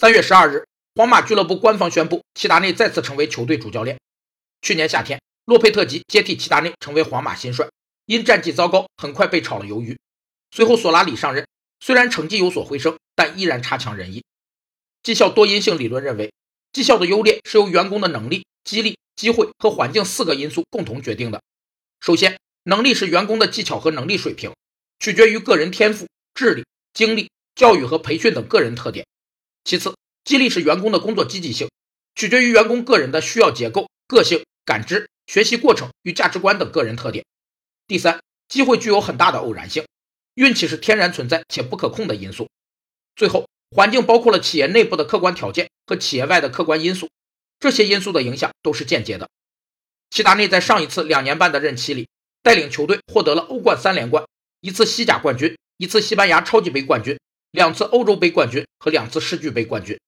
三月十二日，皇马俱乐部官方宣布，齐达内再次成为球队主教练。去年夏天，洛佩特吉接替齐达内成为皇马新帅，因战绩糟糕，很快被炒了鱿鱼。随后，索拉里上任，虽然成绩有所回升，但依然差强人意。绩效多因性理论认为，绩效的优劣是由员工的能力、激励、机会和环境四个因素共同决定的。首先，能力是员工的技巧和能力水平，取决于个人天赋、智力、精力、教育和培训等个人特点。其次，激励是员工的工作积极性，取决于员工个人的需要结构、个性、感知、学习过程与价值观等个人特点。第三，机会具有很大的偶然性，运气是天然存在且不可控的因素。最后，环境包括了企业内部的客观条件和企业外的客观因素，这些因素的影响都是间接的。齐达内在上一次两年半的任期里，带领球队获得了欧冠三连冠，一次西甲冠军，一次西班牙超级杯冠军，两次欧洲杯冠军和两次世俱杯冠军。